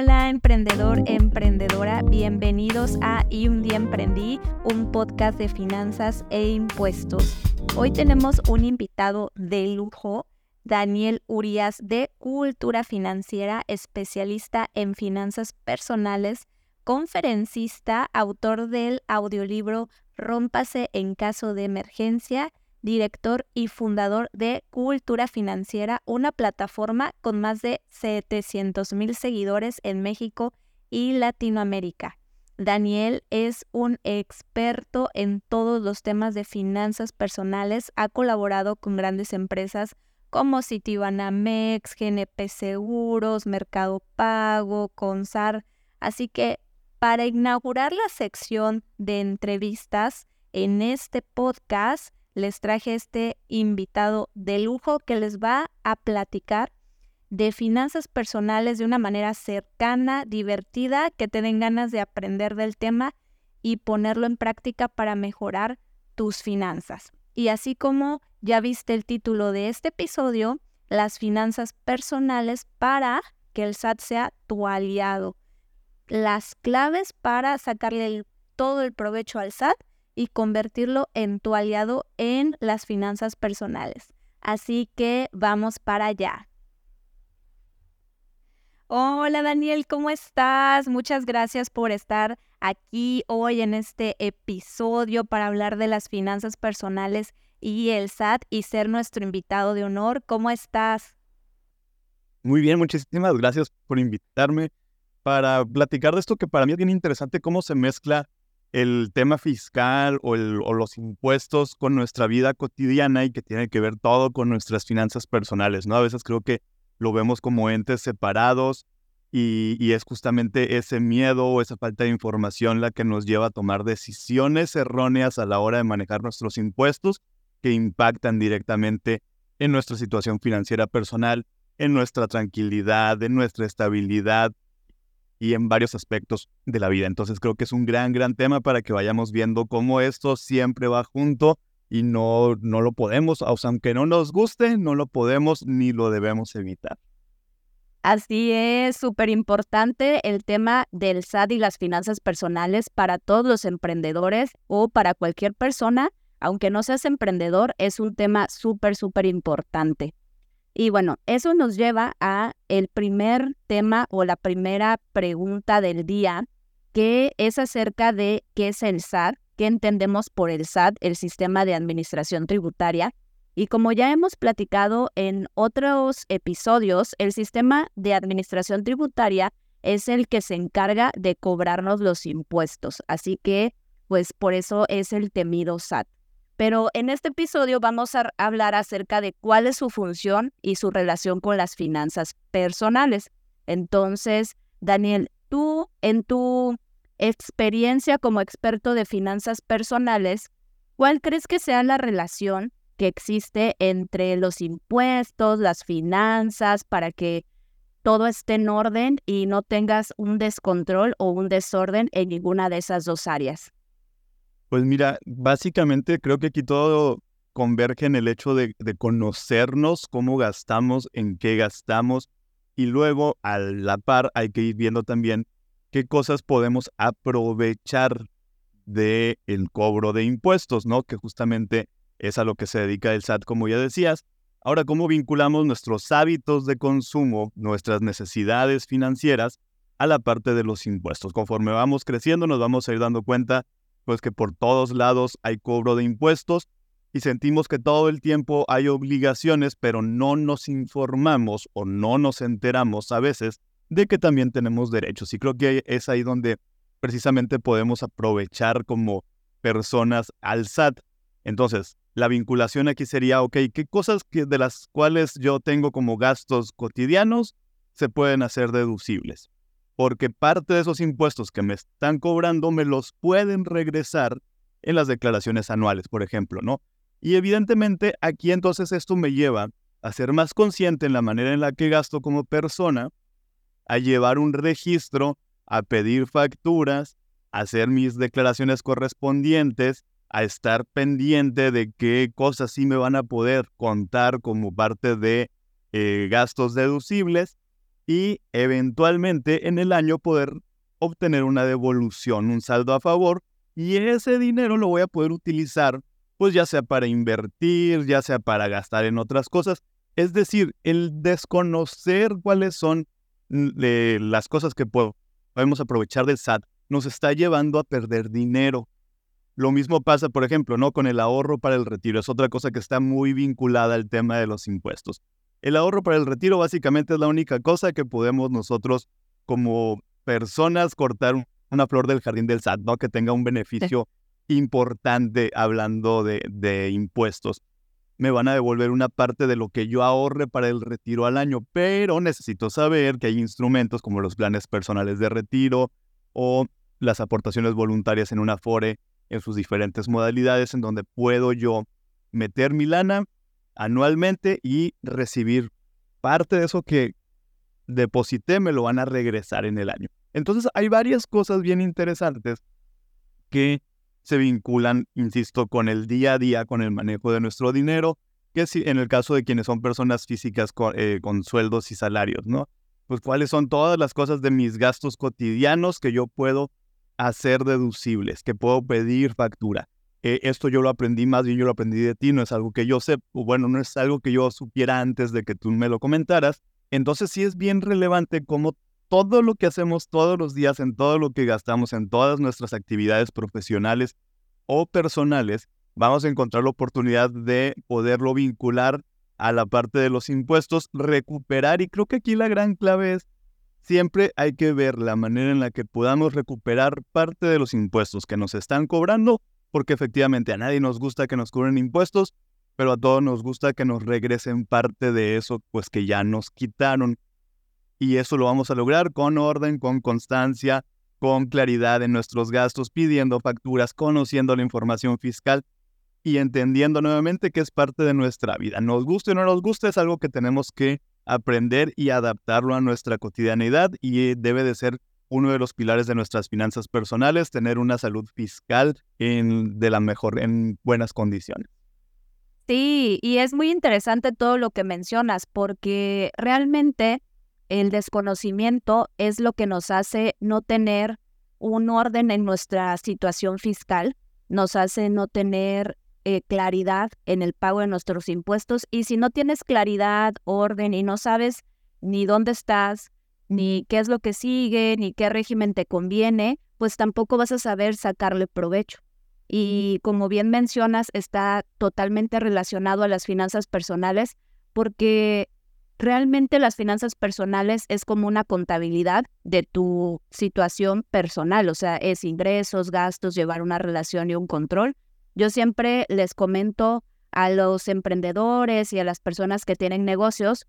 Hola emprendedor, emprendedora, bienvenidos a Y un día emprendí, un podcast de finanzas e impuestos. Hoy tenemos un invitado de lujo, Daniel Urias de Cultura Financiera, especialista en finanzas personales, conferencista, autor del audiolibro Rómpase en caso de emergencia director y fundador de Cultura Financiera, una plataforma con más de 700 mil seguidores en México y Latinoamérica. Daniel es un experto en todos los temas de finanzas personales, ha colaborado con grandes empresas como Citibanamex, GNP Seguros, Mercado Pago, Consar. Así que para inaugurar la sección de entrevistas en este podcast, les traje este invitado de lujo que les va a platicar de finanzas personales de una manera cercana, divertida, que te den ganas de aprender del tema y ponerlo en práctica para mejorar tus finanzas. Y así como ya viste el título de este episodio, las finanzas personales para que el SAT sea tu aliado. Las claves para sacarle todo el provecho al SAT y convertirlo en tu aliado en las finanzas personales. Así que vamos para allá. Hola Daniel, ¿cómo estás? Muchas gracias por estar aquí hoy en este episodio para hablar de las finanzas personales y el SAT y ser nuestro invitado de honor. ¿Cómo estás? Muy bien, muchísimas gracias por invitarme para platicar de esto que para mí es bien interesante, cómo se mezcla el tema fiscal o, los impuestos con nuestra vida cotidiana y que tiene que ver todo con nuestras finanzas personales, ¿no? A veces creo que lo vemos como entes separados y, y, es justamente ese miedo o esa falta de información la que nos lleva a tomar decisiones erróneas a la hora de manejar nuestros impuestos que impactan directamente en nuestra situación financiera personal, en nuestra tranquilidad, en nuestra estabilidad, y en varios aspectos de la vida. Entonces creo que es un gran, gran tema para que vayamos viendo cómo esto siempre va junto y no, no lo podemos, aunque no nos guste, no lo podemos ni lo debemos evitar. Así es, súper importante el tema del SAT y las finanzas personales para todos los emprendedores o para cualquier persona. Aunque no seas emprendedor, es un tema súper, súper importante. Y bueno, eso nos lleva a el primer tema o la primera pregunta del día, que es acerca de qué es el SAT, qué entendemos por el SAT, el sistema de administración tributaria. Y como ya hemos platicado en otros episodios, el sistema de administración tributaria es el que se encarga de cobrarnos los impuestos. Así que, pues por eso es el temido SAT. Pero en este episodio vamos a hablar acerca de cuál es su función y su relación con las finanzas personales. Entonces, Daniel, tú en tu experiencia como experto de finanzas personales, ¿cuál crees que sea la relación que existe entre los impuestos, las finanzas, para que todo esté en orden y no tengas un descontrol o un desorden en ninguna de esas dos áreas? Pues mira, básicamente creo que aquí todo converge en el hecho de, conocernos, cómo gastamos, en qué gastamos, y luego a la par hay que ir viendo también qué cosas podemos aprovechar del el cobro de impuestos, ¿no? Que justamente es a lo que se dedica el SAT, como ya decías. Ahora, ¿cómo vinculamos nuestros hábitos de consumo, nuestras necesidades financieras a la parte de los impuestos? Conforme vamos creciendo, nos vamos a ir dando cuenta pues que por todos lados hay cobro de impuestos y sentimos que todo el tiempo hay obligaciones, pero no nos informamos o no nos enteramos a veces de que también tenemos derechos. Y creo que es ahí donde precisamente podemos aprovechar como personas al SAT. Entonces, la vinculación aquí sería, ok, ¿qué cosas que de las cuales yo tengo como gastos cotidianos se pueden hacer deducibles? Porque parte de esos impuestos que me están cobrando me los pueden regresar en las declaraciones anuales, por ejemplo, ¿no? Y evidentemente aquí entonces esto me lleva a ser más consciente en la manera en la que gasto como persona, a llevar un registro, a pedir facturas, a hacer mis declaraciones correspondientes, a estar pendiente de qué cosas sí me van a poder contar como parte de eh, gastos deducibles y eventualmente en el año poder obtener una devolución, un saldo a favor y ese dinero lo voy a poder utilizar pues ya sea para invertir, ya sea para gastar en otras cosas. Es decir, el desconocer cuáles son las cosas que podemos aprovechar del SAT nos está llevando a perder dinero. Lo mismo pasa, por ejemplo, ¿no? con el ahorro para el retiro. Es otra cosa que está muy vinculada al tema de los impuestos. El ahorro para el retiro básicamente es la única cosa que podemos nosotros como personas cortar una flor del jardín del SAT, ¿no? Que tenga un beneficio importante hablando de, de impuestos. Me van a devolver una parte de lo que yo ahorre para el retiro al año, pero necesito saber que hay instrumentos como los planes personales de retiro o las aportaciones voluntarias en una FORE en sus diferentes modalidades en donde puedo yo meter mi lana anualmente y recibir parte de eso que deposité me lo van a regresar en el año. Entonces hay varias cosas bien interesantes que se vinculan, insisto, con el día a día, con el manejo de nuestro dinero, que si en el caso de quienes son personas físicas eh, con, sueldos y salarios, ¿no? Pues cuáles son todas las cosas de mis gastos cotidianos que yo puedo hacer deducibles, que puedo pedir factura. Eh, esto yo lo aprendí, más bien yo lo aprendí de ti, no es algo que yo sé, bueno, no es algo que yo supiera antes de que tú me lo comentaras. Entonces sí es bien relevante cómo todo lo que hacemos todos los días, en todo lo que gastamos, en todas nuestras actividades profesionales o personales, vamos a encontrar la oportunidad de poderlo vincular a la parte de los impuestos, recuperar, y creo que aquí la gran clave es, siempre hay que ver la manera en la que podamos recuperar parte de los impuestos que nos están cobrando, porque efectivamente a nadie nos gusta que nos cobren impuestos, pero a todos nos gusta que nos regresen parte de eso, pues que ya nos quitaron y eso lo vamos a lograr con orden, con constancia, con claridad en nuestros gastos, pidiendo facturas, conociendo la información fiscal y entendiendo nuevamente que es parte de nuestra vida. Nos guste o no nos guste, es algo que tenemos que aprender y adaptarlo a nuestra cotidianidad y debe de ser uno de los pilares de nuestras finanzas personales, tener una salud fiscal en, de la mejor, en buenas condiciones. Sí, y es muy interesante todo lo que mencionas, porque realmente el desconocimiento es lo que nos hace no tener un orden en nuestra situación fiscal, nos hace no tener eh, claridad en el pago de nuestros impuestos y si no tienes claridad, orden y no sabes ni dónde estás, ni qué es lo que sigue, ni qué régimen te conviene, pues tampoco vas a saber sacarle provecho. Y como bien mencionas, está totalmente relacionado a las finanzas personales porque realmente las finanzas personales es como una contabilidad de tu situación personal, o sea, es ingresos, gastos, llevar una relación y un control. Yo siempre les comento a los emprendedores y a las personas que tienen negocios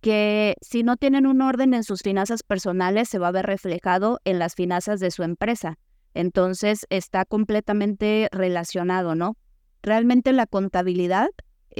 que si no tienen un orden en sus finanzas personales se va a ver reflejado en las finanzas de su empresa. Entonces está completamente relacionado, ¿no? Realmente la contabilidad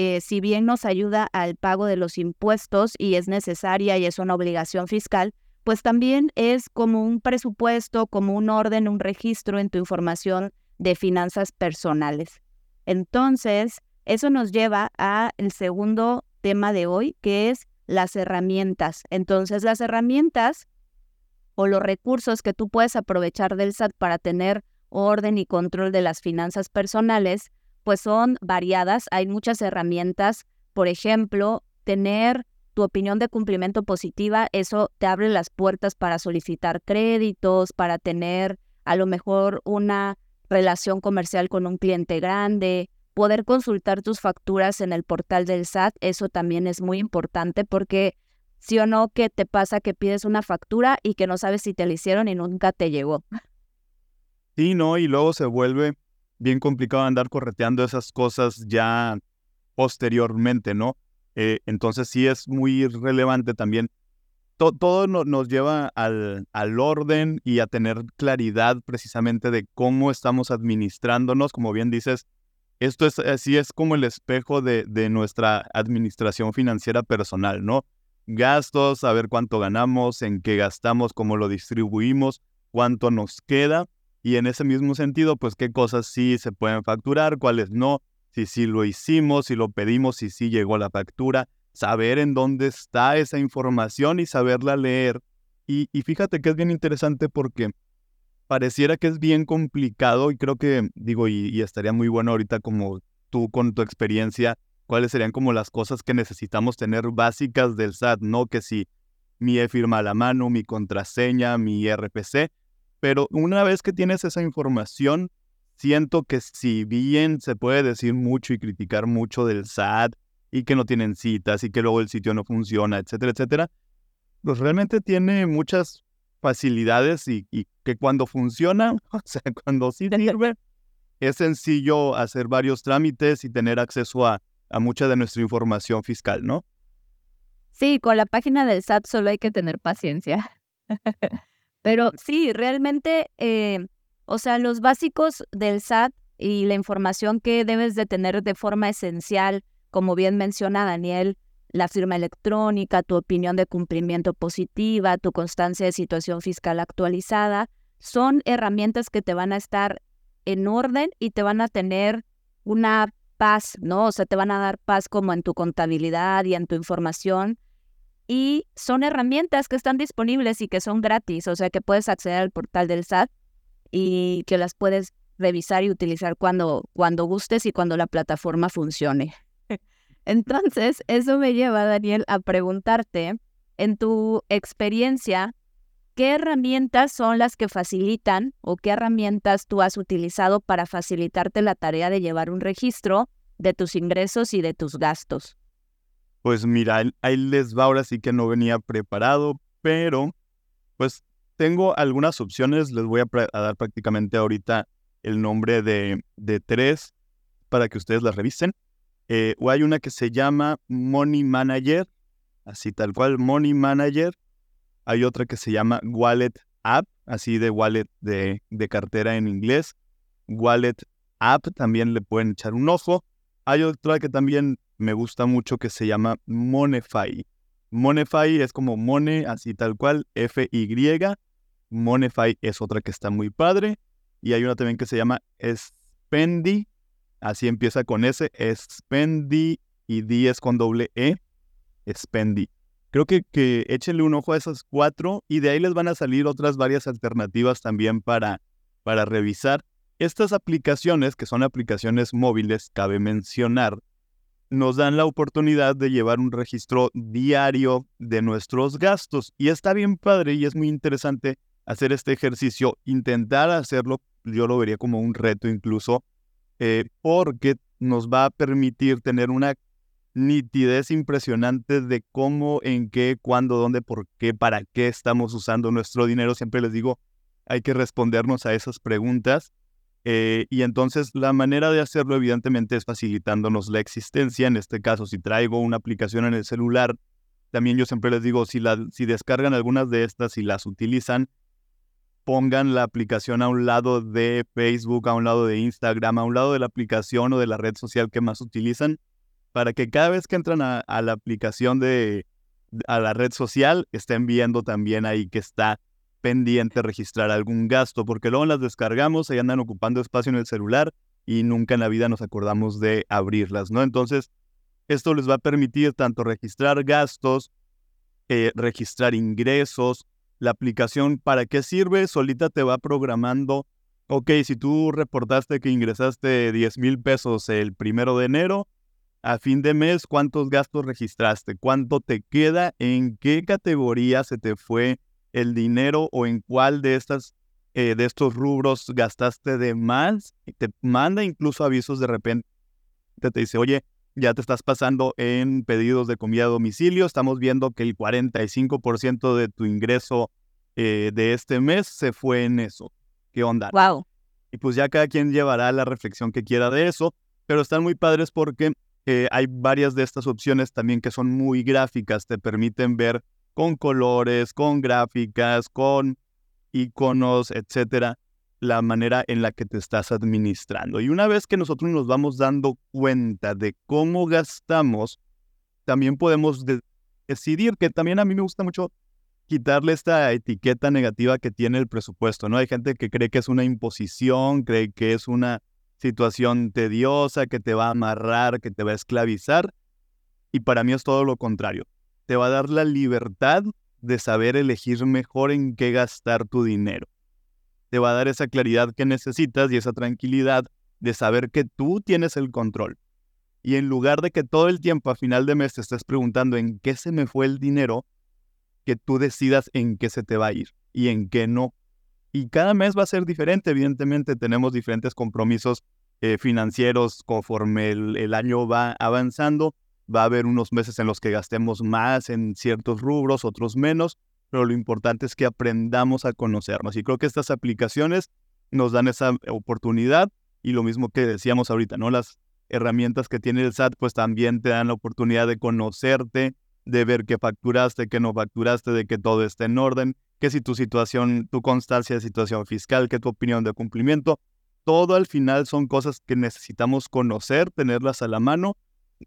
eh, si bien nos ayuda al pago de los impuestos y es necesaria y es una obligación fiscal, pues también es como un presupuesto, como un orden, un registro en tu información de finanzas personales. Entonces, eso nos lleva al segundo tema de hoy, que es las herramientas. Entonces, las herramientas o los recursos que tú puedes aprovechar del SAT para tener orden y control de las finanzas personales pues son variadas, hay muchas herramientas, por ejemplo, tener tu opinión de cumplimiento positiva, eso te abre las puertas para solicitar créditos, para tener a lo mejor una relación comercial con un cliente grande, poder consultar tus facturas en el portal del SAT, eso también es muy importante porque sí o no que te pasa que pides una factura y que no sabes si te la hicieron y nunca te llegó. Sí, no, y luego se vuelve bien complicado andar correteando esas cosas ya posteriormente, ¿no? Eh, entonces sí es muy relevante también. todo nos lleva al, al, orden y a tener claridad precisamente de cómo estamos administrándonos. Como bien dices, esto es así es como el espejo de, de nuestra administración financiera personal, ¿no? Gastos, saber cuánto ganamos, en qué gastamos, cómo lo distribuimos, cuánto nos queda y en ese mismo sentido, pues qué cosas sí se pueden facturar, cuáles no, si sí lo hicimos, si lo pedimos, si sí llegó la factura, saber en dónde está esa información y saberla leer. Y, fíjate que es bien interesante porque pareciera que es bien complicado y creo que, digo, y, estaría muy bueno ahorita como tú con tu experiencia, cuáles serían como las cosas que necesitamos tener básicas del SAT, ¿no? Que si mi e-firma a la mano, mi contraseña, mi RPC, pero una vez que tienes esa información, siento que si bien se puede decir mucho y criticar mucho del SAT y que no tienen citas y que luego el sitio no funciona, etcétera, etcétera, pues realmente tiene muchas facilidades y, que cuando funciona, o sea, cuando sí sirve, es sencillo hacer varios trámites y tener acceso a, a mucha de nuestra información fiscal, ¿no? Sí, con la página del SAT solo hay que tener paciencia. Pero sí, realmente, eh, o sea, los básicos del SAT y la información que debes de tener de forma esencial, como bien menciona Daniel, la firma electrónica, tu opinión de cumplimiento positiva, tu constancia de situación fiscal actualizada, son herramientas que te van a estar en orden y te van a tener una paz, ¿no? O sea, te van a dar paz como en tu contabilidad y en tu información y son herramientas que están disponibles y que son gratis, o sea que puedes acceder al portal del SAT y que las puedes revisar y utilizar cuando, cuando gustes y cuando la plataforma funcione. Entonces, eso me lleva, Daniel, a preguntarte, en tu experiencia, ¿qué herramientas son las que facilitan o qué herramientas tú has utilizado para facilitarte la tarea de llevar un registro de tus ingresos y de tus gastos? Pues mira, ahí les va, ahora sí que no venía preparado, pero pues tengo algunas opciones, les voy a, dar prácticamente ahorita el nombre de, tres para que ustedes las revisen. Eh, o hay una que se llama Money Manager, así tal cual, Money Manager. Hay otra que se llama Wallet App, así de wallet de, de cartera en inglés. Wallet App también le pueden echar un ojo. Hay otra que también me gusta mucho que se llama Monefy. Monefy es como Mone, así tal cual, F-Y. Monefy es otra que está muy padre. Y hay una también que se llama Spendy, así empieza con S, Spendy y D es con doble E, Spendy. Creo que, que échenle un ojo a esas cuatro y de ahí les van a salir otras varias alternativas también para, para revisar. Estas aplicaciones, que son aplicaciones móviles, cabe mencionar, nos dan la oportunidad de llevar un registro diario de nuestros gastos. Y está bien padre y es muy interesante hacer este ejercicio, intentar hacerlo, yo lo vería como un reto incluso, eh, porque nos va a permitir tener una nitidez impresionante de cómo, en qué, cuándo, dónde, por qué, para qué estamos usando nuestro dinero. Siempre les digo, hay que respondernos a esas preguntas eh, y entonces la manera de hacerlo evidentemente es facilitándonos la existencia. En este caso, si traigo una aplicación en el celular, también yo siempre les digo, si, la, si descargan algunas de estas y las utilizan, pongan la aplicación a un lado de Facebook, a un lado de Instagram, a un lado de la aplicación o de la red social que más utilizan, para que cada vez que entran a, la aplicación de, a la red social, estén viendo también ahí que está pendiente registrar algún gasto, porque luego las descargamos, y andan ocupando espacio en el celular y nunca en la vida nos acordamos de abrirlas, ¿no? Entonces, esto les va a permitir tanto registrar gastos, eh, registrar ingresos, la aplicación, ¿para qué sirve? Solita te va programando, ok, si tú reportaste que ingresaste 10 mil pesos el primero de enero, a fin de mes, ¿cuántos gastos registraste? ¿Cuánto te queda? ¿En qué categoría se te fue el dinero o en cuál de estas eh, de estos rubros gastaste de más y te manda incluso avisos de repente te dice oye ya te estás pasando en pedidos de comida a domicilio estamos viendo que el 45% de tu ingreso eh, de este mes se fue en eso. Qué onda wow y pues ya cada quien llevará la reflexión que quiera de eso pero están muy padres porque eh, hay varias de estas opciones también que son muy gráficas te permiten ver con colores, con gráficas, con iconos, etcétera, la manera en la que te estás administrando. Y una vez que nosotros nos vamos dando cuenta de cómo gastamos, también podemos decidir que también a mí me gusta mucho quitarle esta etiqueta negativa que tiene el presupuesto, ¿no? Hay gente que cree que es una imposición, cree que es una situación tediosa, que te va a amarrar, que te va a esclavizar. Y para mí es todo lo contrario. Te va a dar la libertad de saber elegir mejor en qué gastar tu dinero. Te va a dar esa claridad que necesitas y esa tranquilidad de saber que tú tienes el control. Y en lugar de que todo el tiempo a final de mes te estés preguntando en qué se me fue el dinero, que tú decidas en qué se te va a ir y en qué no. Y cada mes va a ser diferente, evidentemente tenemos diferentes compromisos eh, financieros conforme el, año va avanzando. Va a haber unos meses en los que gastemos más en ciertos rubros, otros menos, pero lo importante es que aprendamos a conocernos. Y creo que estas aplicaciones nos dan esa oportunidad y lo mismo que decíamos ahorita, ¿no? Las herramientas que tiene el SAT pues también te dan la oportunidad de conocerte, de ver qué facturaste, qué no facturaste, de que todo esté en orden, que si tu situación, tu constancia de situación fiscal, que tu opinión de cumplimiento, todo al final son cosas que necesitamos conocer, tenerlas a la mano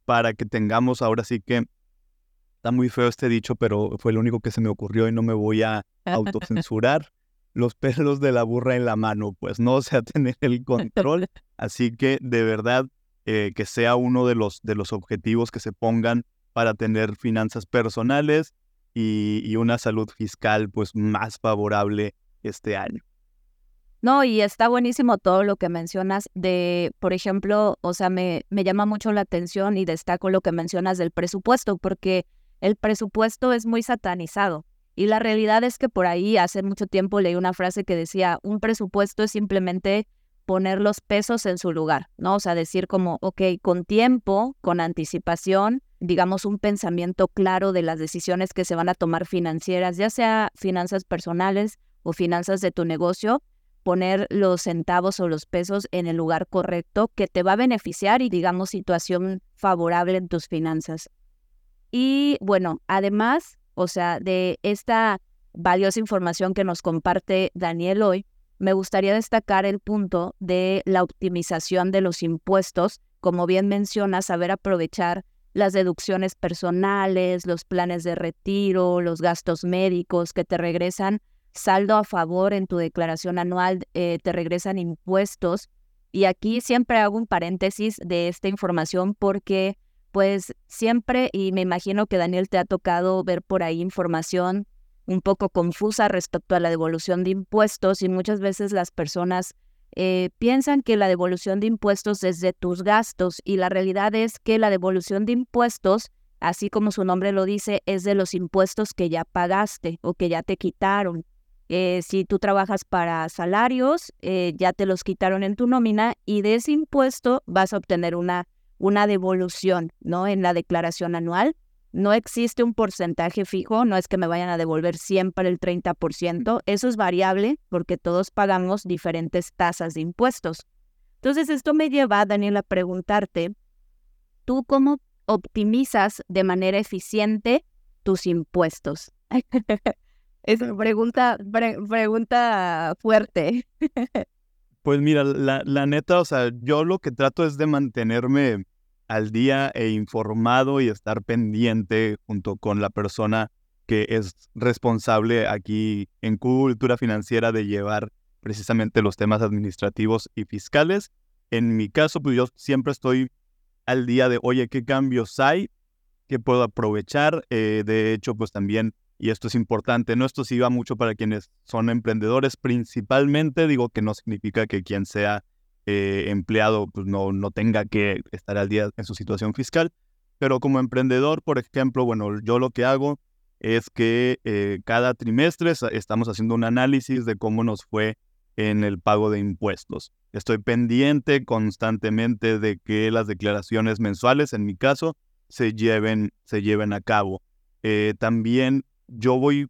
para que tengamos ahora sí que está muy feo este dicho, pero fue lo único que se me ocurrió y no me voy a autocensurar. los pelos de la burra en la mano, pues no, o sea, tener el control. Así que de verdad eh, que sea uno de los, de los objetivos que se pongan para tener finanzas personales y, una salud fiscal pues más favorable este año. No, y está buenísimo todo lo que mencionas de, por ejemplo, o sea, me, me llama mucho la atención y destaco lo que mencionas del presupuesto, porque el presupuesto es muy satanizado. Y la realidad es que por ahí hace mucho tiempo leí una frase que decía, un presupuesto es simplemente poner los pesos en su lugar, ¿no? O sea, decir como, ok, con tiempo, con anticipación, digamos, un pensamiento claro de las decisiones que se van a tomar financieras, ya sea finanzas personales o finanzas de tu negocio, poner los centavos o los pesos en el lugar correcto que te va a beneficiar y, digamos, situación favorable en tus finanzas. Y bueno, además, o sea, de esta valiosa información que nos comparte Daniel hoy, me gustaría destacar el punto de la optimización de los impuestos. Como bien menciona, saber aprovechar las deducciones personales, los planes de retiro, los gastos médicos que te regresan saldo a favor en tu declaración anual, eh, te regresan impuestos. Y aquí siempre hago un paréntesis de esta información porque pues siempre, y me imagino que Daniel te ha tocado ver por ahí información un poco confusa respecto a la devolución de impuestos y muchas veces las personas eh, piensan que la devolución de impuestos es de tus gastos y la realidad es que la devolución de impuestos, así como su nombre lo dice, es de los impuestos que ya pagaste o que ya te quitaron. Eh, si tú trabajas para salarios, eh, ya te los quitaron en tu nómina y de ese impuesto vas a obtener una, una devolución, ¿no? En la declaración anual no existe un porcentaje fijo, no es que me vayan a devolver siempre el 30%, eso es variable porque todos pagamos diferentes tasas de impuestos. Entonces, esto me lleva, Daniel, a preguntarte, ¿tú cómo optimizas de manera eficiente tus impuestos? es pregunta, pregunta fuerte. pues mira, la, la neta, o sea, yo lo que trato es de mantenerme al día e informado y estar pendiente junto con la persona que es responsable aquí en cultura financiera de llevar precisamente los temas administrativos y fiscales. En mi caso, pues yo siempre estoy al día de, oye, ¿qué cambios hay? ¿Qué puedo aprovechar? Eh, de hecho, pues también, y esto es importante, ¿no? Esto sí va mucho para quienes son emprendedores, principalmente, digo que no significa que quien sea eh, empleado pues no, no tenga que estar al día en su situación fiscal. Pero como emprendedor, por ejemplo, bueno, yo lo que hago es que eh, cada trimestre estamos haciendo un análisis de cómo nos fue en el pago de impuestos. Estoy pendiente constantemente de que las declaraciones mensuales, en mi caso, se lleven, se lleven a cabo. Eh, también yo voy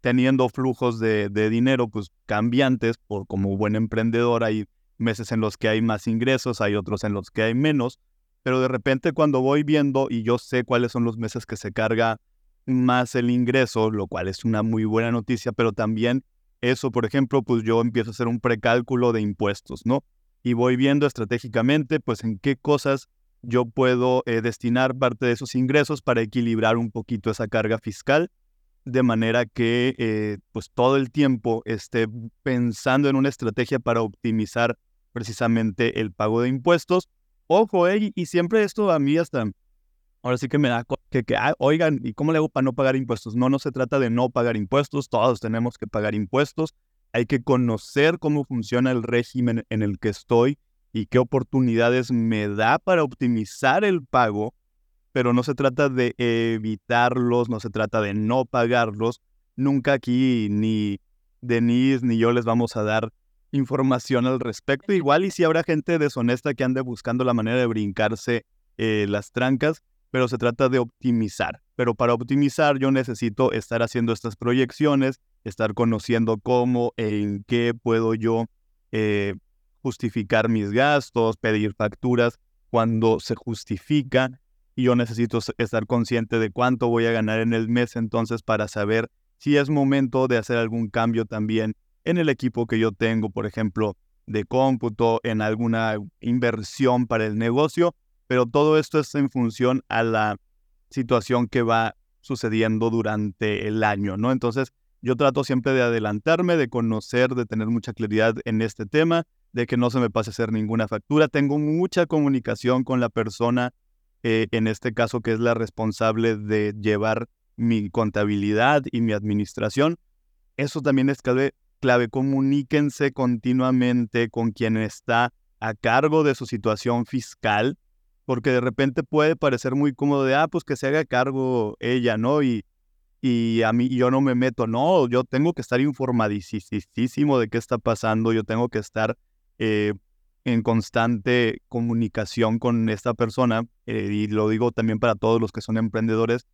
teniendo flujos de, de, dinero pues cambiantes por como buen emprendedor hay meses en los que hay más ingresos, hay otros en los que hay menos, pero de repente cuando voy viendo y yo sé cuáles son los meses que se carga más el ingreso, lo cual es una muy buena noticia, pero también eso, por ejemplo, pues yo empiezo a hacer un precálculo de impuestos, ¿no? Y voy viendo estratégicamente, pues en qué cosas yo puedo eh, destinar parte de esos ingresos para equilibrar un poquito esa carga fiscal, de manera que eh, pues todo el tiempo esté pensando en una estrategia para optimizar precisamente el pago de impuestos. Ojo, eh, y siempre esto a mí hasta, ahora sí que me da que, que ah, oigan, ¿y cómo le hago para no pagar impuestos? No, no se trata de no pagar impuestos, todos tenemos que pagar impuestos. Hay que conocer cómo funciona el régimen en el que estoy y qué oportunidades me da para optimizar el pago, pero no se trata de evitarlos, no se trata de no pagarlos. Nunca aquí ni Denise ni yo les vamos a dar información al respecto. Igual y si habrá gente deshonesta que ande buscando la manera de brincarse eh, las trancas, pero se trata de optimizar. Pero para optimizar yo necesito estar haciendo estas proyecciones, estar conociendo cómo, en qué puedo yo eh, justificar mis gastos, pedir facturas cuando se justifica. Y yo necesito estar consciente de cuánto voy a ganar en el mes entonces para saber si es momento de hacer algún cambio también en el equipo que yo tengo, por ejemplo, de cómputo, en alguna inversión para el negocio, pero todo esto es en función a la situación que va sucediendo durante el año, ¿no? Entonces, yo trato siempre de adelantarme, de conocer, de tener mucha claridad en este tema, de que no se me pase a hacer ninguna factura. Tengo mucha comunicación con la persona, eh, en este caso, que es la responsable de llevar mi contabilidad y mi administración. Eso también es clave, clave. Comuníquense continuamente con quien está a cargo de su situación fiscal, porque de repente puede parecer muy cómodo de, ah, pues que se haga cargo ella, ¿no? Y, y a mí yo no me meto, no, yo tengo que estar informadísimo de qué está pasando, yo tengo que estar eh, en constante comunicación con esta persona, eh, y lo digo también para todos los que son emprendedores,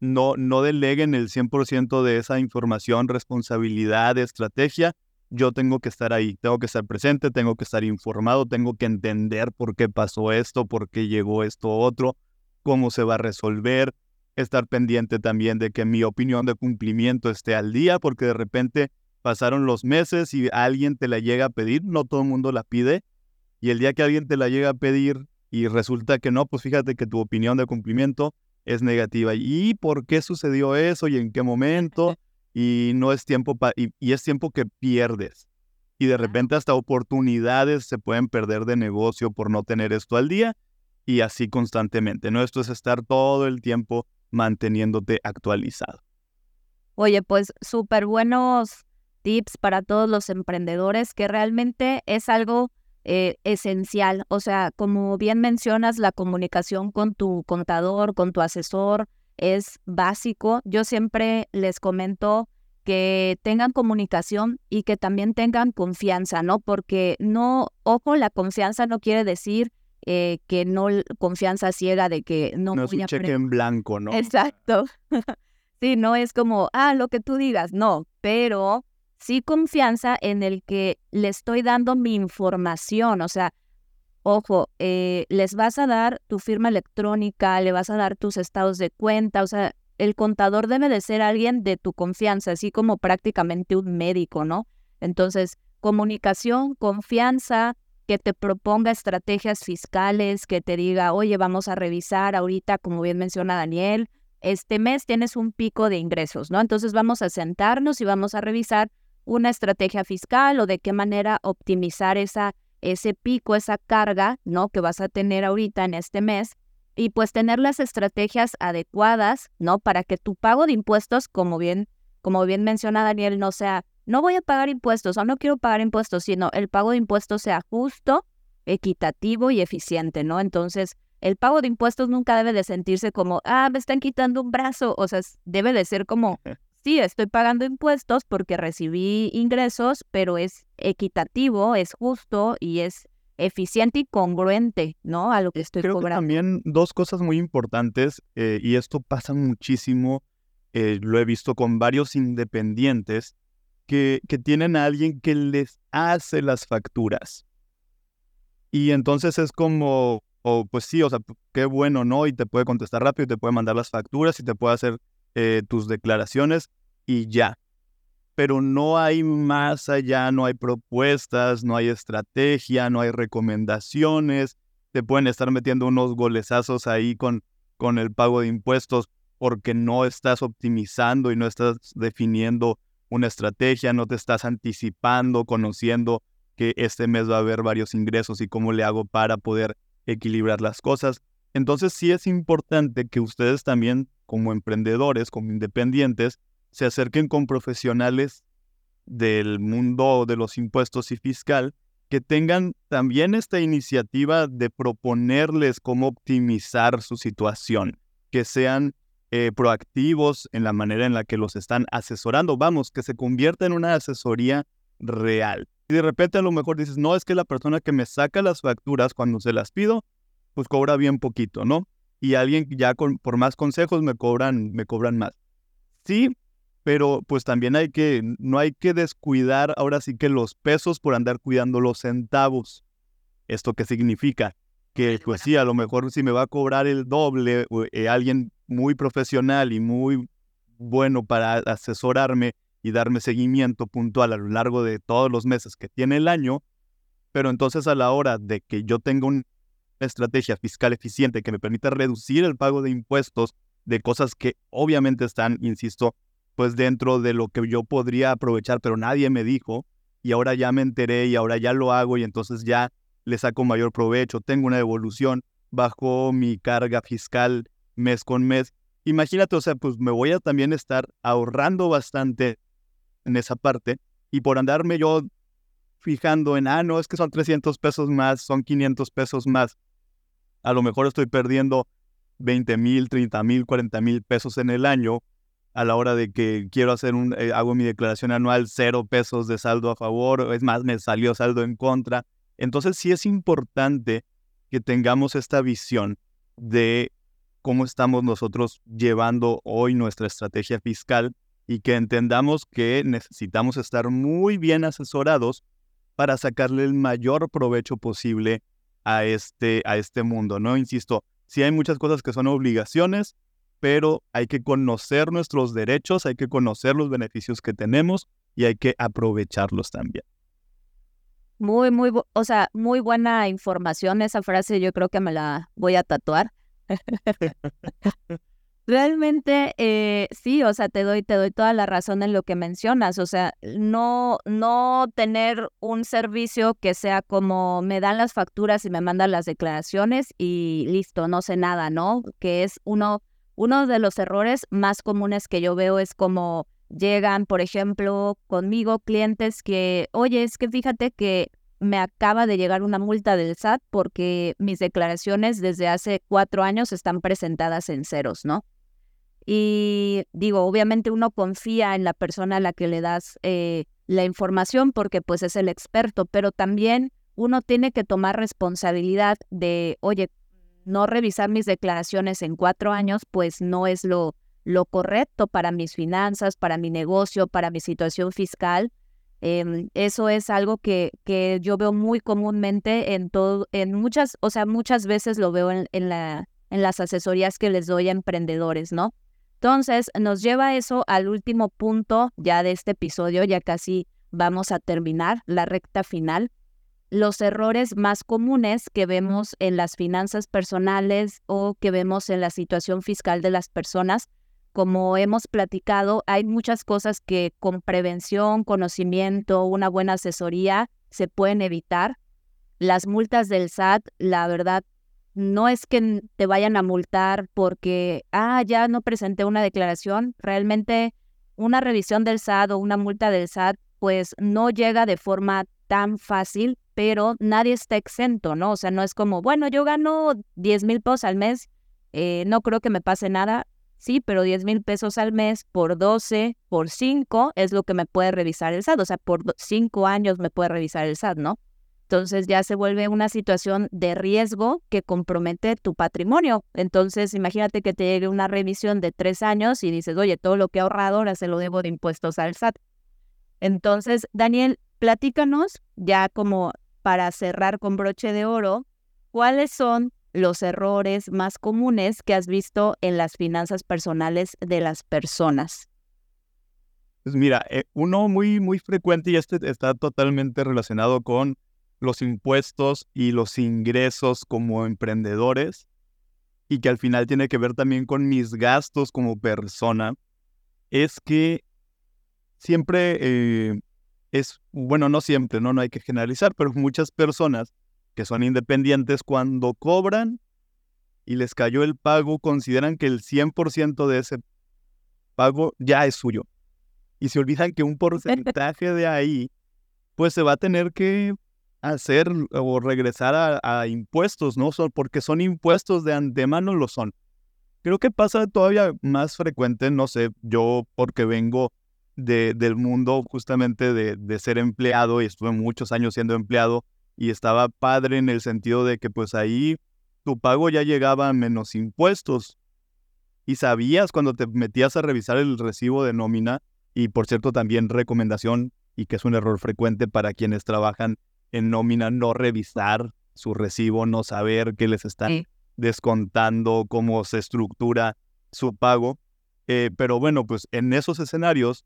no, no deleguen el 100% de esa información, responsabilidad, estrategia. Yo tengo que estar ahí, tengo que estar presente, tengo que estar informado, tengo que entender por qué pasó esto, por qué llegó esto otro, cómo se va a resolver, estar pendiente también de que mi opinión de cumplimiento esté al día, porque de repente pasaron los meses y alguien te la llega a pedir, no todo el mundo la pide, y el día que alguien te la llega a pedir y resulta que no, pues fíjate que tu opinión de cumplimiento es negativa. ¿Y por qué sucedió eso y en qué momento? Y no es tiempo y, y, es tiempo que pierdes. Y de repente hasta oportunidades se pueden perder de negocio por no tener esto al día y así constantemente. ¿no? Esto es estar todo el tiempo manteniéndote actualizado. Oye, pues súper buenos tips para todos los emprendedores que realmente es algo eh, esencial. O sea, como bien mencionas, la comunicación con tu contador, con tu asesor, es básico. Yo siempre les comento que tengan comunicación y que también tengan confianza, ¿no? Porque no, ojo, la confianza no quiere decir eh, que no confianza ciega de que no, no es un cheque en blanco, ¿no? Exacto. sí, no es como, ah, lo que tú digas, no, pero sí confianza en el que le estoy dando mi información, o sea, ojo, eh, les vas a dar tu firma electrónica, le vas a dar tus estados de cuenta, o sea, el contador debe de ser alguien de tu confianza, así como prácticamente un médico, ¿no? Entonces, comunicación, confianza, que te proponga estrategias fiscales, que te diga, oye, vamos a revisar ahorita, como bien menciona Daniel, este mes tienes un pico de ingresos, ¿no? Entonces vamos a sentarnos y vamos a revisar una estrategia fiscal o de qué manera optimizar esa, ese pico, esa carga, ¿no? Que vas a tener ahorita en este mes y pues tener las estrategias adecuadas, ¿no? Para que tu pago de impuestos, como bien, como bien menciona Daniel, no sea, no voy a pagar impuestos o no quiero pagar impuestos, sino el pago de impuestos sea justo, equitativo y eficiente, ¿no? Entonces, el pago de impuestos nunca debe de sentirse como, ah, me están quitando un brazo, o sea, debe de ser como sí, estoy pagando impuestos porque recibí ingresos, pero es equitativo, es justo y es eficiente y congruente, ¿no? A lo que estoy Creo cobrando. Que también dos cosas muy importantes, eh, y esto pasa muchísimo, eh, lo he visto con varios independientes, que, que tienen a alguien que les hace las facturas. Y entonces es como, oh, pues sí, o sea, qué bueno, ¿no? Y te puede contestar rápido, y te puede mandar las facturas y te puede hacer eh, tus declaraciones y ya. Pero no hay más allá, no hay propuestas, no hay estrategia, no hay recomendaciones. Te pueden estar metiendo unos golezazos ahí con, con el pago de impuestos porque no estás optimizando y no estás definiendo una estrategia, no te estás anticipando, conociendo que este mes va a haber varios ingresos y cómo le hago para poder equilibrar las cosas. Entonces sí es importante que ustedes también como emprendedores, como independientes, se acerquen con profesionales del mundo de los impuestos y fiscal que tengan también esta iniciativa de proponerles cómo optimizar su situación, que sean eh, proactivos en la manera en la que los están asesorando, vamos, que se convierta en una asesoría real. Y de repente a lo mejor dices, no, es que la persona que me saca las facturas cuando se las pido, pues cobra bien poquito, ¿no? Y alguien ya con, por más consejos me cobran, me cobran más. Sí, pero pues también hay que, no hay que descuidar ahora sí que los pesos por andar cuidando los centavos. ¿Esto qué significa? Que pues sí, a lo mejor si me va a cobrar el doble eh, alguien muy profesional y muy bueno para asesorarme y darme seguimiento puntual a lo largo de todos los meses que tiene el año, pero entonces a la hora de que yo tenga una estrategia fiscal eficiente que me permita reducir el pago de impuestos de cosas que obviamente están, insisto, pues dentro de lo que yo podría aprovechar, pero nadie me dijo, y ahora ya me enteré y ahora ya lo hago y entonces ya le saco mayor provecho, tengo una evolución, bajo mi carga fiscal mes con mes. Imagínate, o sea, pues me voy a también estar ahorrando bastante en esa parte y por andarme yo fijando en, ah, no, es que son 300 pesos más, son 500 pesos más, a lo mejor estoy perdiendo 20 mil, 30 mil, 40 mil pesos en el año a la hora de que quiero hacer un, eh, hago mi declaración anual, cero pesos de saldo a favor, es más, me salió saldo en contra. Entonces sí es importante que tengamos esta visión de cómo estamos nosotros llevando hoy nuestra estrategia fiscal y que entendamos que necesitamos estar muy bien asesorados para sacarle el mayor provecho posible a este, a este mundo, ¿no? Insisto, sí hay muchas cosas que son obligaciones, pero hay que conocer nuestros derechos, hay que conocer los beneficios que tenemos y hay que aprovecharlos también. Muy, muy, o sea, muy buena información. Esa frase yo creo que me la voy a tatuar. Realmente eh, sí, o sea, te doy, te doy toda la razón en lo que mencionas. O sea, no, no tener un servicio que sea como me dan las facturas y me mandan las declaraciones y listo, no sé nada, ¿no? Que es uno uno de los errores más comunes que yo veo es como llegan, por ejemplo, conmigo clientes que, oye, es que fíjate que me acaba de llegar una multa del SAT porque mis declaraciones desde hace cuatro años están presentadas en ceros, ¿no? Y digo, obviamente uno confía en la persona a la que le das eh, la información porque pues es el experto, pero también uno tiene que tomar responsabilidad de, oye, no revisar mis declaraciones en cuatro años, pues no es lo, lo correcto para mis finanzas, para mi negocio, para mi situación fiscal. Em, eso es algo que, que yo veo muy comúnmente en todo, en muchas, o sea, muchas veces lo veo en, en, la, en las asesorías que les doy a emprendedores, ¿no? Entonces, nos lleva eso al último punto ya de este episodio, ya casi vamos a terminar la recta final, los errores más comunes que vemos en las finanzas personales o que vemos en la situación fiscal de las personas. Como hemos platicado, hay muchas cosas que con prevención, conocimiento, una buena asesoría se pueden evitar. Las multas del SAT, la verdad, no es que te vayan a multar porque, ah, ya no presenté una declaración. Realmente una revisión del SAT o una multa del SAT, pues no llega de forma tan fácil, pero nadie está exento, ¿no? O sea, no es como, bueno, yo gano 10 mil pesos al mes, eh, no creo que me pase nada. Sí, pero 10 mil pesos al mes por 12, por 5 es lo que me puede revisar el SAT. O sea, por 5 años me puede revisar el SAT, ¿no? Entonces ya se vuelve una situación de riesgo que compromete tu patrimonio. Entonces imagínate que te llegue una revisión de 3 años y dices, oye, todo lo que he ahorrado ahora se lo debo de impuestos al SAT. Entonces, Daniel, platícanos, ya como para cerrar con broche de oro, cuáles son los errores más comunes que has visto en las finanzas personales de las personas. Pues mira, eh, uno muy, muy frecuente y este está totalmente relacionado con los impuestos y los ingresos como emprendedores y que al final tiene que ver también con mis gastos como persona, es que siempre eh, es, bueno, no siempre, ¿no? No hay que generalizar, pero muchas personas que son independientes cuando cobran, y les cayó el pago, consideran que el 100% de ese pago ya es suyo. Y se olvidan que un porcentaje de ahí, pues se va a tener que hacer o regresar a, impuestos, ¿no? porque son impuestos de antemano, lo son. Creo que pasa todavía más frecuente, no sé, yo porque vengo de, del mundo justamente de, de ser empleado y estuve muchos años siendo empleado y estaba padre en el sentido de que pues ahí tu pago ya llegaba a menos impuestos. Y sabías cuando te metías a revisar el recibo de nómina, y por cierto también recomendación, y que es un error frecuente para quienes trabajan en nómina, no revisar su recibo, no saber qué les están descontando, cómo se estructura su pago. Eh, pero bueno, pues en esos escenarios,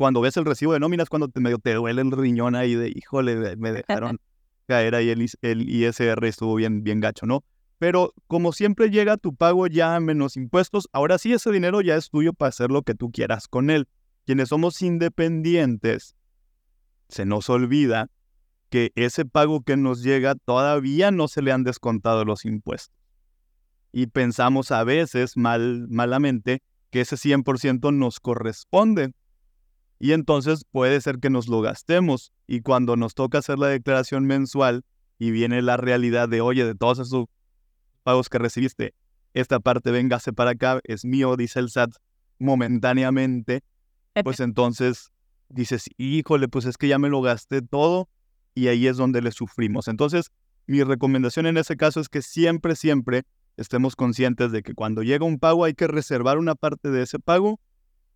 cuando ves el recibo de nóminas, cuando te, medio te duele el riñón ahí de, híjole, me dejaron caer ahí el, el ISR, estuvo bien, bien gacho, ¿no? Pero como siempre llega tu pago ya menos impuestos, ahora sí ese dinero ya es tuyo para hacer lo que tú quieras con él. Quienes somos independientes, se nos olvida que ese pago que nos llega todavía no se le han descontado los impuestos. Y pensamos a veces mal, malamente que ese 100% nos corresponde. Y entonces puede ser que nos lo gastemos. Y cuando nos toca hacer la declaración mensual y viene la realidad de, oye, de todos esos pagos que recibiste, esta parte véngase para acá, es mío, dice el SAT, momentáneamente, pues entonces dices, híjole, pues es que ya me lo gasté todo y ahí es donde le sufrimos. Entonces, mi recomendación en ese caso es que siempre, siempre estemos conscientes de que cuando llega un pago hay que reservar una parte de ese pago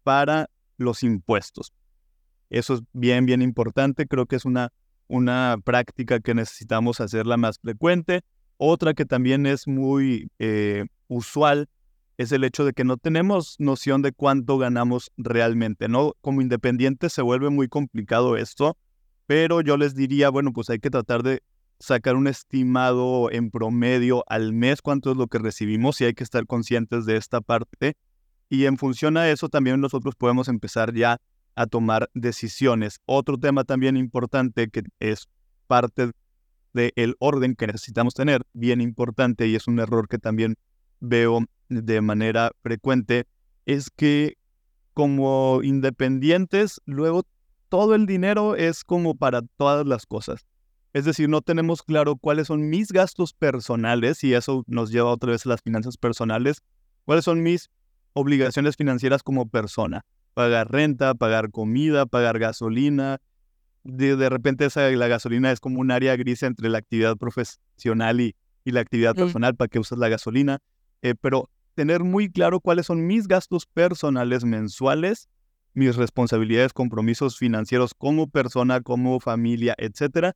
para los impuestos. Eso es bien, bien importante. Creo que es una, una práctica que necesitamos hacerla más frecuente. Otra que también es muy eh, usual es el hecho de que no tenemos noción de cuánto ganamos realmente, ¿no? Como independiente se vuelve muy complicado esto, pero yo les diría, bueno, pues hay que tratar de sacar un estimado en promedio al mes cuánto es lo que recibimos y hay que estar conscientes de esta parte. Y en función a eso también nosotros podemos empezar ya a tomar decisiones. Otro tema también importante que es parte del orden que necesitamos tener, bien importante y es un error que también veo de manera frecuente es que como independientes, luego todo el dinero es como para todas las cosas. Es decir, no tenemos claro cuáles son mis gastos personales y eso nos lleva otra vez a las finanzas personales. ¿Cuáles son mis obligaciones financieras como persona? Pagar renta, pagar comida, pagar gasolina. De, de repente esa, la gasolina es como un área gris entre la actividad profesional y, y la actividad personal para que usas la gasolina. Eh, pero tener muy claro cuáles son mis gastos personales mensuales, mis responsabilidades, compromisos financieros como persona, como familia, etcétera,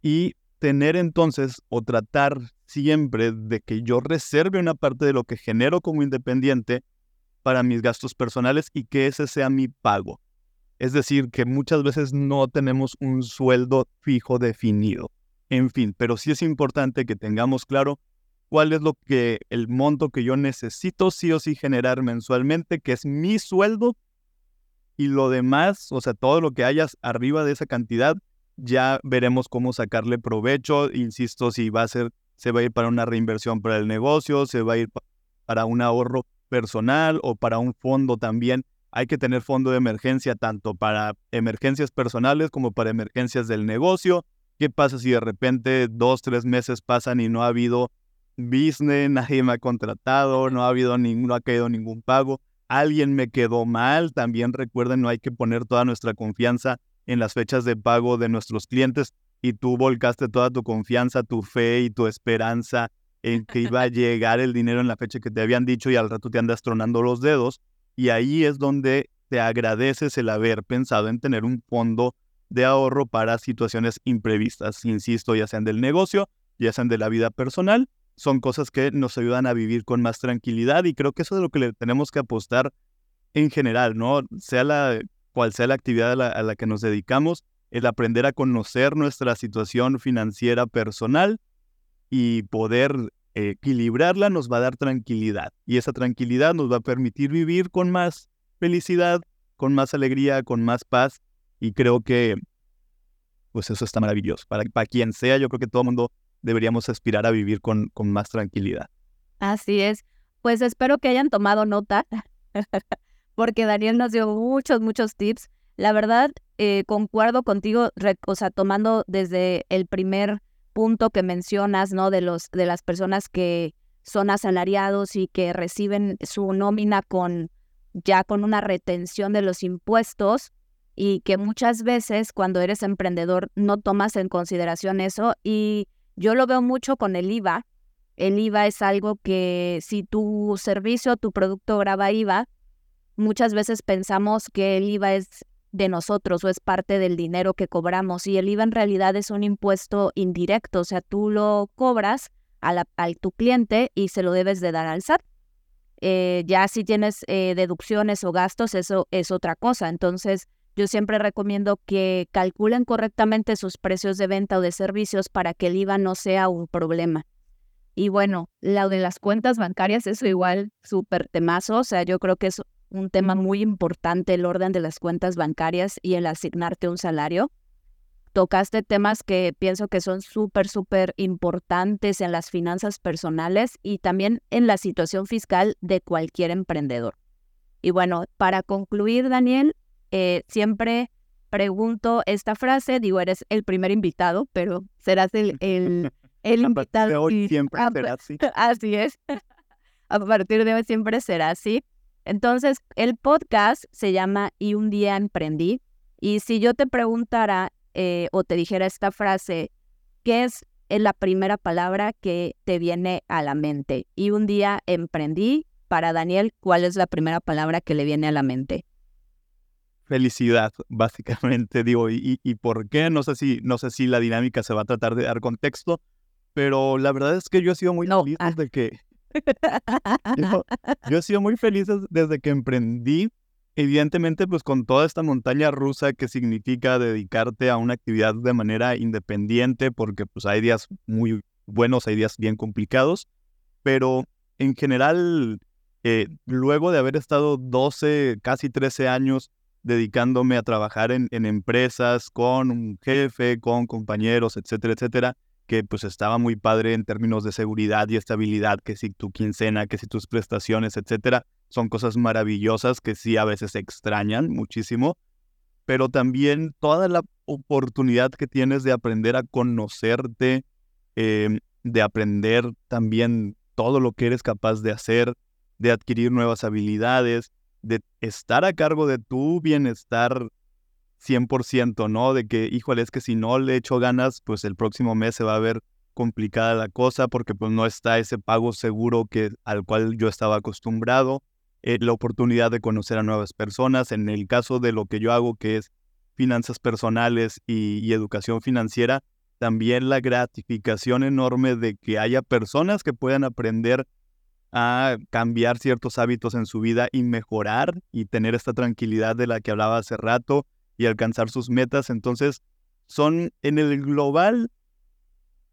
y tener entonces o tratar siempre de que yo reserve una parte de lo que genero como independiente para mis gastos personales y que ese sea mi pago. Es decir, que muchas veces no tenemos un sueldo fijo definido. En fin, pero sí es importante que tengamos claro cuál es lo que el monto que yo necesito sí o sí generar mensualmente, que es mi sueldo y lo demás, o sea, todo lo que hayas arriba de esa cantidad, ya veremos cómo sacarle provecho, insisto, si va a ser se va a ir para una reinversión para el negocio, se va a ir para un ahorro personal o para un fondo también. Hay que tener fondo de emergencia tanto para emergencias personales como para emergencias del negocio. ¿Qué pasa si de repente dos, tres meses pasan y no ha habido business, nadie me ha contratado, no ha habido ningún, no ha caído ningún pago, alguien me quedó mal, también recuerden, no hay que poner toda nuestra confianza en las fechas de pago de nuestros clientes y tú volcaste toda tu confianza, tu fe y tu esperanza en que iba a llegar el dinero en la fecha que te habían dicho y al rato te andas tronando los dedos y ahí es donde te agradeces el haber pensado en tener un fondo de ahorro para situaciones imprevistas, insisto, ya sean del negocio, ya sean de la vida personal son cosas que nos ayudan a vivir con más tranquilidad y creo que eso es lo que le tenemos que apostar en general, ¿no? Sea la cual sea la actividad a la, que nos dedicamos, el aprender a conocer nuestra situación financiera personal y poder equilibrarla nos va a dar tranquilidad y esa tranquilidad nos va a permitir vivir con más felicidad, con más alegría, con más paz y creo que pues eso está maravilloso. Para, para quien sea, yo creo que todo el mundo deberíamos aspirar a vivir con, con más tranquilidad. Así es. Pues espero que hayan tomado nota, porque Daniel nos dio muchos, muchos tips. La verdad, eh, concuerdo contigo, o sea, tomando desde el primer punto que mencionas, ¿no? De los de las personas que son asalariados y que reciben su nómina con ya con una retención de los impuestos y que muchas veces cuando eres emprendedor no tomas en consideración eso y yo lo veo mucho con el IVA. El IVA es algo que si tu servicio, tu producto graba IVA, muchas veces pensamos que el IVA es de nosotros o es parte del dinero que cobramos y el IVA en realidad es un impuesto indirecto, o sea, tú lo cobras a, la, tu cliente y se lo debes de dar al SAT. Eh, ya si tienes eh, deducciones o gastos, eso es otra cosa. Entonces, yo siempre recomiendo que calculen correctamente sus precios de venta o de servicios para que el IVA no sea un problema. Y bueno, lo de las cuentas bancarias, eso igual súper temazo. O sea, yo creo que es un tema muy importante el orden de las cuentas bancarias y el asignarte un salario tocaste temas que pienso que son súper, súper importantes en las finanzas personales y también en la situación fiscal de cualquier emprendedor. Y bueno, para concluir, Daniel, eh, siempre pregunto esta frase, digo, eres el primer invitado, pero serás el, el, el invitado. De hoy siempre será así. Así es. A partir de hoy siempre será así. Entonces, el podcast se llama Y un día emprendí. Y si yo te preguntara eh, o te dijera esta frase, ¿qué es la primera palabra que te viene a la mente? Y un día emprendí. Para Daniel, ¿cuál es la primera palabra que le viene a la mente? Felicidad, básicamente, digo, ¿y, y por qué? No sé, si, no sé si la dinámica se va a tratar de dar contexto, pero la verdad es que yo he sido muy feliz ah. desde que... yo he sido muy feliz desde que emprendí Evidentemente, pues con toda esta montaña rusa que significa dedicarte a una actividad de manera independiente, porque pues hay días muy buenos, hay días bien complicados, pero en general, eh, luego de haber estado 12, casi 13 años dedicándome a trabajar en empresas con un jefe, con compañeros, etcétera, etcétera, que pues estaba muy padre en términos de seguridad y estabilidad, que si tu quincena, que si tus prestaciones, etcétera, son cosas maravillosas que sí a veces extrañan muchísimo, pero también toda la oportunidad que tienes de aprender a conocerte, em, de aprender también todo lo que eres capaz de hacer, de adquirir nuevas habilidades, de estar a cargo de tu bienestar 100%, ¿no? De que, híjole, es que si no le echo ganas, pues el próximo mes se va a ver complicada la cosa porque pues no está ese pago seguro que, al cual yo estaba acostumbrado, eh, la oportunidad de conocer a nuevas personas. En el caso de lo que yo hago, que es finanzas personales y educación financiera, también la gratificación enorme de que haya personas que puedan aprender a cambiar ciertos hábitos en su vida y mejorar y tener esta tranquilidad de la que hablaba hace rato y alcanzar sus metas. Entonces, son en el global,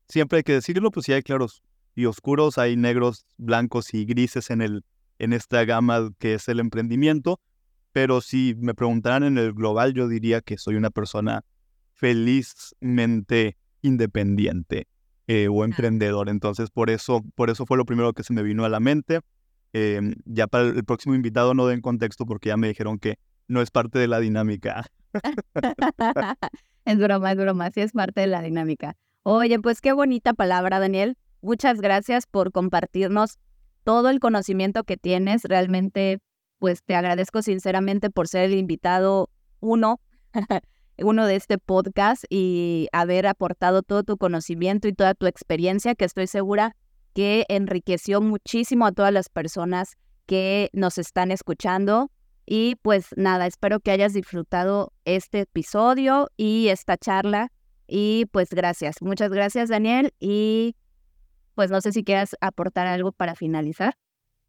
siempre hay que decirlo, pues sí hay claros y oscuros, hay negros, blancos y grises en, el, en esta gama que es el emprendimiento. Pero si me preguntaran en el global, yo diría que soy una persona felizmente independiente eh, o emprendedor. Entonces, por eso, por eso fue lo primero que se me vino a la mente. Em, ya para el próximo invitado no den contexto porque ya me dijeron que no es parte de la dinámica. es broma, es broma, sí es parte de la dinámica. Oye, pues qué bonita palabra, Daniel. Muchas gracias por compartirnos todo el conocimiento que tienes. Realmente, pues te agradezco sinceramente por ser el invitado uno, uno de este podcast y haber aportado todo tu conocimiento y toda tu experiencia, que estoy segura que enriqueció muchísimo a todas las personas que nos están escuchando. Y pues nada, espero que hayas disfrutado este episodio y esta charla. Y pues gracias, muchas gracias Daniel. Y pues no sé si quieras aportar algo para finalizar.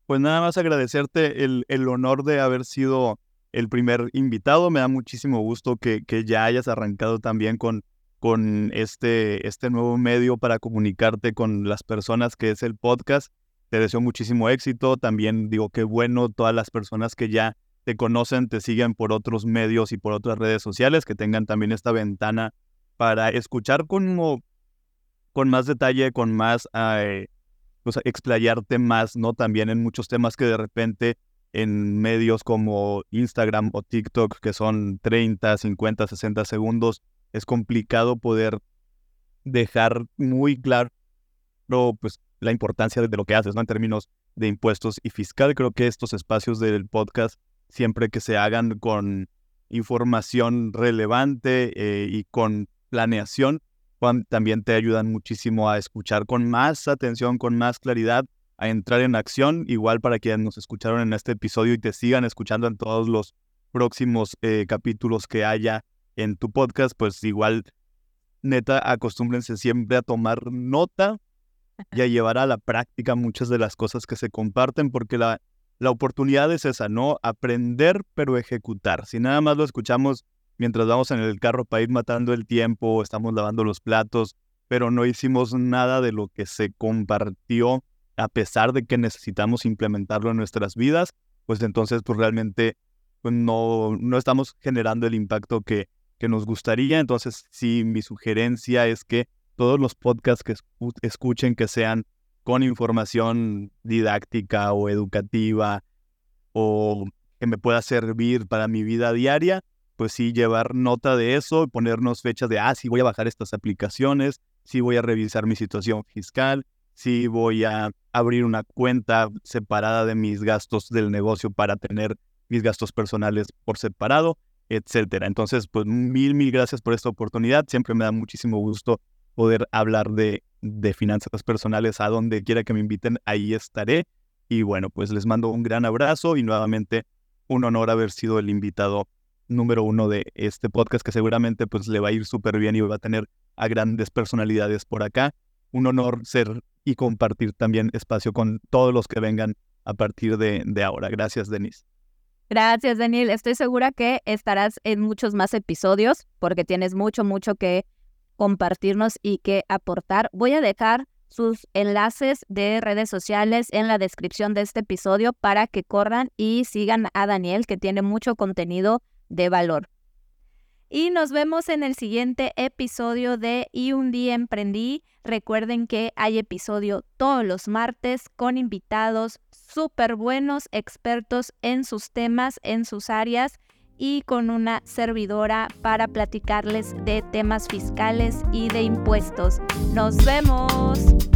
Pues nada más agradecerte el, el honor de haber sido el primer invitado. Me da muchísimo gusto que, que ya hayas arrancado también con, con este, este nuevo medio para comunicarte con las personas que es el podcast. Te deseo muchísimo éxito. También digo que bueno todas las personas que ya te conocen, te siguen por otros medios y por otras redes sociales, que tengan también esta ventana para escuchar como con más detalle, con más, eh, explayarte más, ¿no? También en muchos temas que de repente en medios como Instagram o TikTok, que son 30, 50, 60 segundos, es complicado poder dejar muy claro pues, la importancia de lo que haces, ¿no? En términos de impuestos y fiscal. Creo que estos espacios del podcast, siempre que se hagan con información relevante eh, y con planeación, también te ayudan muchísimo a escuchar con más atención, con más claridad, a entrar en acción. Igual para quienes nos escucharon en este episodio y te sigan escuchando en todos los próximos eh, capítulos que haya en tu podcast, pues igual, neta, acostúmbrense siempre a tomar nota y a llevar a la práctica muchas de las cosas que se comparten, porque la, la oportunidad es esa, ¿no? Aprender pero ejecutar. Si nada más lo escuchamos mientras vamos en el carro para ir matando el tiempo, estamos lavando los platos, pero no hicimos nada de lo que se compartió a pesar de que necesitamos implementarlo en nuestras vidas, pues entonces pues realmente pues no, no estamos generando el impacto que, que nos gustaría. Entonces sí, mi sugerencia es que todos los podcasts que escuchen que sean con información didáctica o educativa o que me pueda servir para mi vida diaria, pues sí, llevar nota de eso y ponernos fechas de, ah, sí voy a bajar estas aplicaciones, sí voy a revisar mi situación fiscal, sí voy a abrir una cuenta separada de mis gastos del negocio para tener mis gastos personales por separado, etcétera. Entonces, pues mil, mil gracias por esta oportunidad. Siempre me da muchísimo gusto poder hablar de, de finanzas personales a donde quiera que me inviten, ahí estaré. Y bueno, pues les mando un gran abrazo y nuevamente un honor haber sido el invitado número uno de este podcast que seguramente pues le va a ir súper bien y va a tener a grandes personalidades por acá. Un honor ser y compartir también espacio con todos los que vengan a partir de, ahora. Gracias, Denise. Gracias, Daniel. Estoy segura que estarás en muchos más episodios porque tienes mucho, mucho que compartirnos y que aportar. Voy a dejar sus enlaces de redes sociales en la descripción de este episodio para que corran y sigan a Daniel, que tiene mucho contenido de valor. Y nos vemos en el siguiente episodio de Y un día emprendí. Recuerden que hay episodio todos los martes con invitados súper buenos, expertos en sus temas, en sus áreas y con una servidora para platicarles de temas fiscales y de impuestos. Nos vemos.